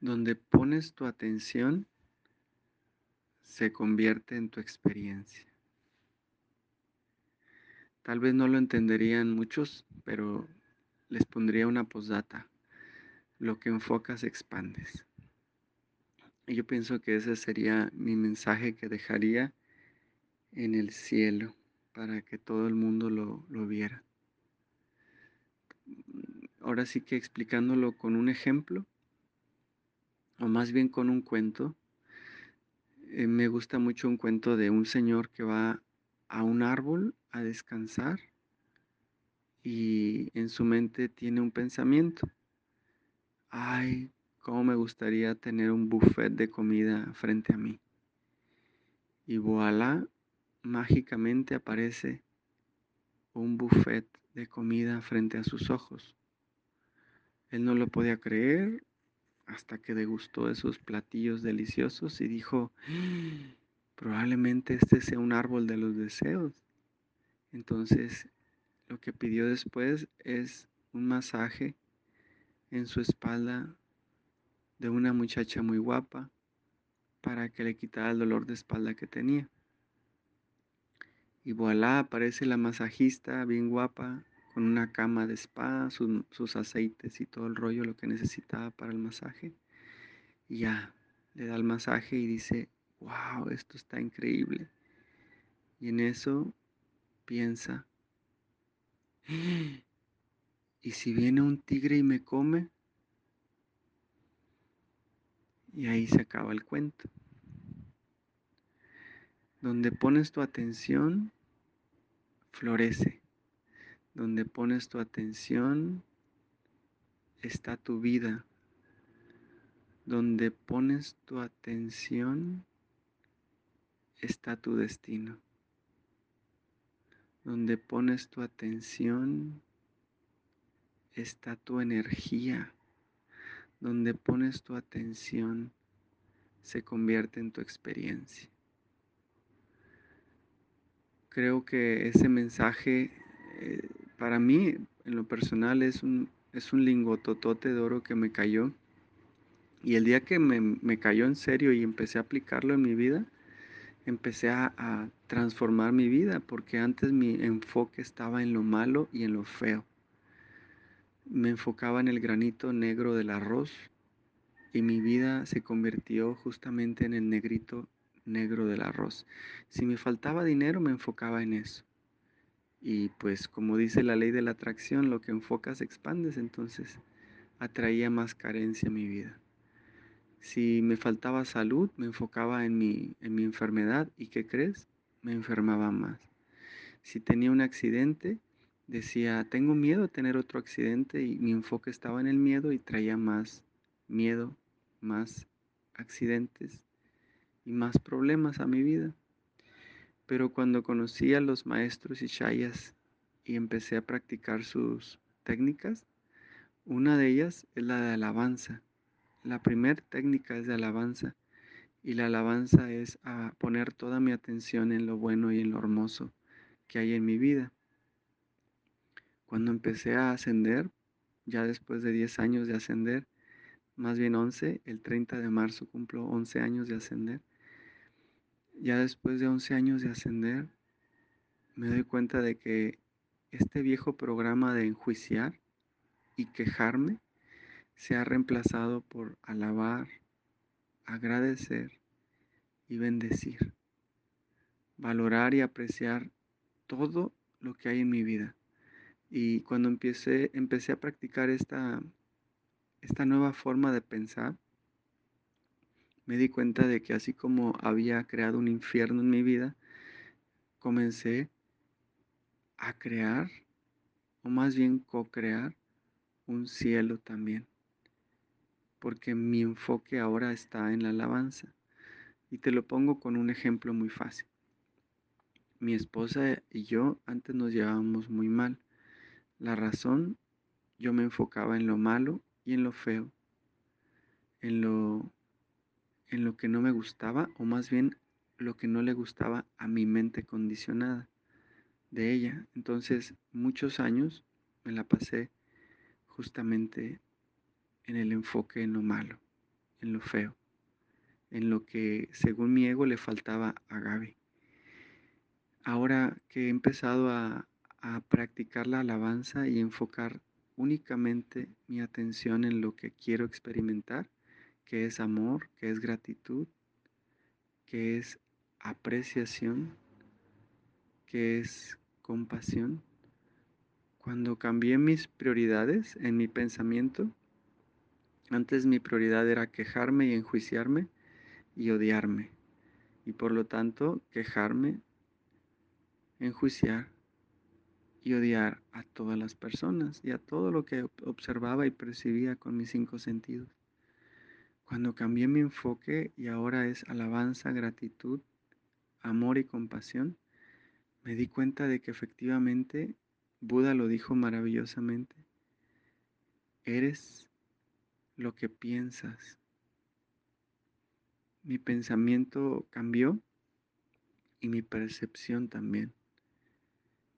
Donde pones tu atención se convierte en tu experiencia. Tal vez no lo entenderían muchos, pero les pondría una posdata. Lo que enfocas expandes. Y yo pienso que ese sería mi mensaje que dejaría en el cielo para que todo el mundo lo, lo viera. Ahora sí que explicándolo con un ejemplo, o más bien con un cuento, eh, me gusta mucho un cuento de un señor que va a un árbol a descansar y en su mente tiene un pensamiento. Ay, cómo me gustaría tener un buffet de comida frente a mí. Y voilà, mágicamente aparece un buffet de comida frente a sus ojos. Él no lo podía creer hasta que degustó esos platillos deliciosos y dijo, probablemente este sea un árbol de los deseos. Entonces, lo que pidió después es un masaje en su espalda de una muchacha muy guapa para que le quitara el dolor de espalda que tenía. Y voilà, aparece la masajista bien guapa, con una cama de spa, sus aceites y todo el rollo, lo que necesitaba para el masaje. Y ya, le da el masaje y dice, wow, esto está increíble. Y en eso piensa, ¿y si viene un tigre y me come? Y ahí se acaba el cuento. Donde pones tu atención, florece. Donde pones tu atención, está tu vida. Donde pones tu atención, está tu destino. Donde pones tu atención, está tu energía. Donde pones tu atención, se convierte en tu experiencia. Creo que ese mensaje eh, para mí, en lo personal, es un, es un lingototote de oro que me cayó y el día que me, cayó en serio y empecé a aplicarlo en mi vida, empecé a, transformar mi vida, porque antes mi enfoque estaba en lo malo y en lo feo. Me enfocaba en el granito negro del arroz y mi vida se convirtió justamente en el negrito negro del arroz. Si me faltaba dinero, me enfocaba en eso. Y pues como dice la ley de la atracción, lo que enfocas expandes, entonces atraía más carencia a mi vida. Si me faltaba salud, me enfocaba en mi, en mi enfermedad y ¿qué crees? Me enfermaba más. Si tenía un accidente, decía, tengo miedo de tener otro accidente y mi enfoque estaba en el miedo y traía más miedo, más accidentes y más problemas a mi vida. Pero cuando conocí a los maestros y shayas y empecé a practicar sus técnicas, una de ellas es la de alabanza. La primera técnica es de alabanza y la alabanza es a poner toda mi atención en lo bueno y en lo hermoso que hay en mi vida. Cuando empecé a ascender, ya después de 10 años de ascender, más bien 11, el 30 de marzo cumplo 11 años de ascender. Ya después de 11 años de ascender, me doy cuenta de que este viejo programa de enjuiciar y quejarme se ha reemplazado por alabar, agradecer y bendecir. Valorar y apreciar todo lo que hay en mi vida. Y cuando empecé, empecé a practicar esta, esta nueva forma de pensar, me di cuenta de que así como había creado un infierno en mi vida, comencé a crear, o más bien co-crear, un cielo también porque mi enfoque ahora está en la alabanza. Y te lo pongo con un ejemplo muy fácil. Mi esposa y yo antes nos llevábamos muy mal. La razón, yo me enfocaba en lo malo y en lo feo, en lo, en lo que no me gustaba, o más bien lo que no le gustaba a mi mente condicionada de ella. Entonces, muchos años me la pasé justamente en el enfoque en lo malo, en lo feo, en lo que según mi ego le faltaba a Gaby. Ahora que he empezado a, a practicar la alabanza y enfocar únicamente mi atención en lo que quiero experimentar, que es amor, que es gratitud, que es apreciación, que es compasión. Cuando cambié mis prioridades en mi pensamiento, antes mi prioridad era quejarme y enjuiciarme y odiarme. Y por lo tanto, quejarme, enjuiciar y odiar a todas las personas y a todo lo que observaba y percibía con mis cinco sentidos. Cuando cambié mi enfoque y ahora es alabanza, gratitud, amor y compasión, me di cuenta de que efectivamente Buda lo dijo maravillosamente. Eres lo que piensas. Mi pensamiento cambió y mi percepción también.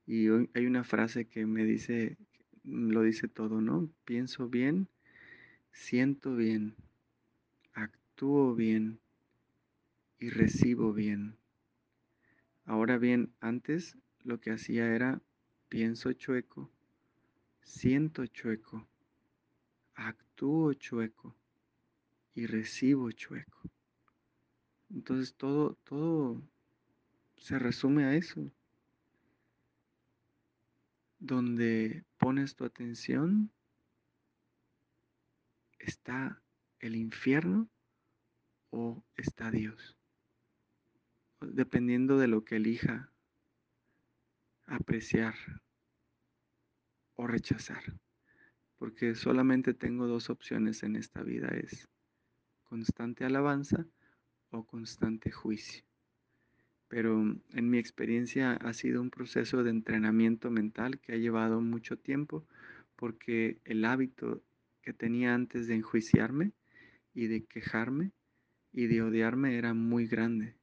Y hoy hay una frase que me dice, lo dice todo, ¿no? Pienso bien, siento bien, actúo bien y recibo bien. Ahora bien, antes lo que hacía era pienso chueco, siento chueco, actúo chueco y recibo chueco. Entonces todo, todo se resume a eso donde pones tu atención, está el infierno o está Dios. Dependiendo de lo que elija apreciar o rechazar. Porque solamente tengo dos opciones en esta vida, es constante alabanza o constante juicio pero en mi experiencia ha sido un proceso de entrenamiento mental que ha llevado mucho tiempo porque el hábito que tenía antes de enjuiciarme y de quejarme y de odiarme era muy grande.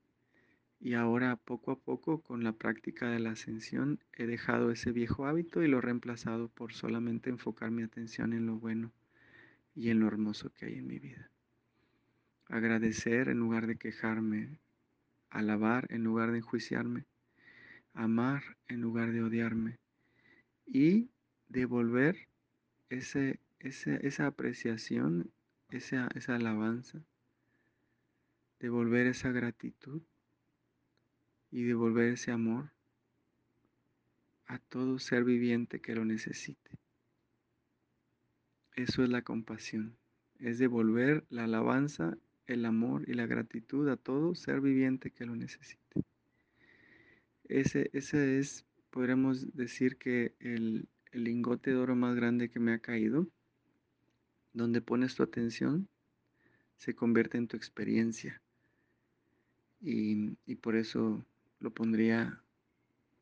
Y ahora poco a poco con la práctica de la ascensión he dejado ese viejo hábito y lo he reemplazado por solamente enfocar mi atención en lo bueno y en lo hermoso que hay en mi vida. Agradecer en lugar de quejarme, alabar en lugar de enjuiciarme, amar en lugar de odiarme y devolver ese, esa apreciación, esa, esa alabanza, devolver esa gratitud y devolver ese amor a todo ser viviente que lo necesite. Eso es la compasión, es devolver la alabanza el amor y la gratitud a todo ser viviente que lo necesite. Ese, ese es, podríamos decir que el, lingote de oro más grande que me ha caído, donde pones tu atención, se convierte en tu experiencia. Y, por eso lo pondría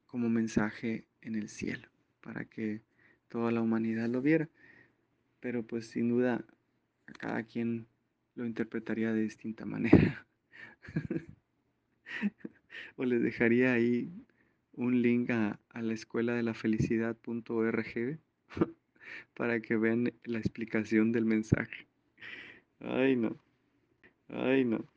como mensaje en el cielo, para que toda la humanidad lo viera. Pero pues sin duda, a cada quien lo interpretaría de distinta manera. o les dejaría ahí un link a, la escuela de la felicidad.org para que vean la explicación del mensaje. Ay, no. Ay, no.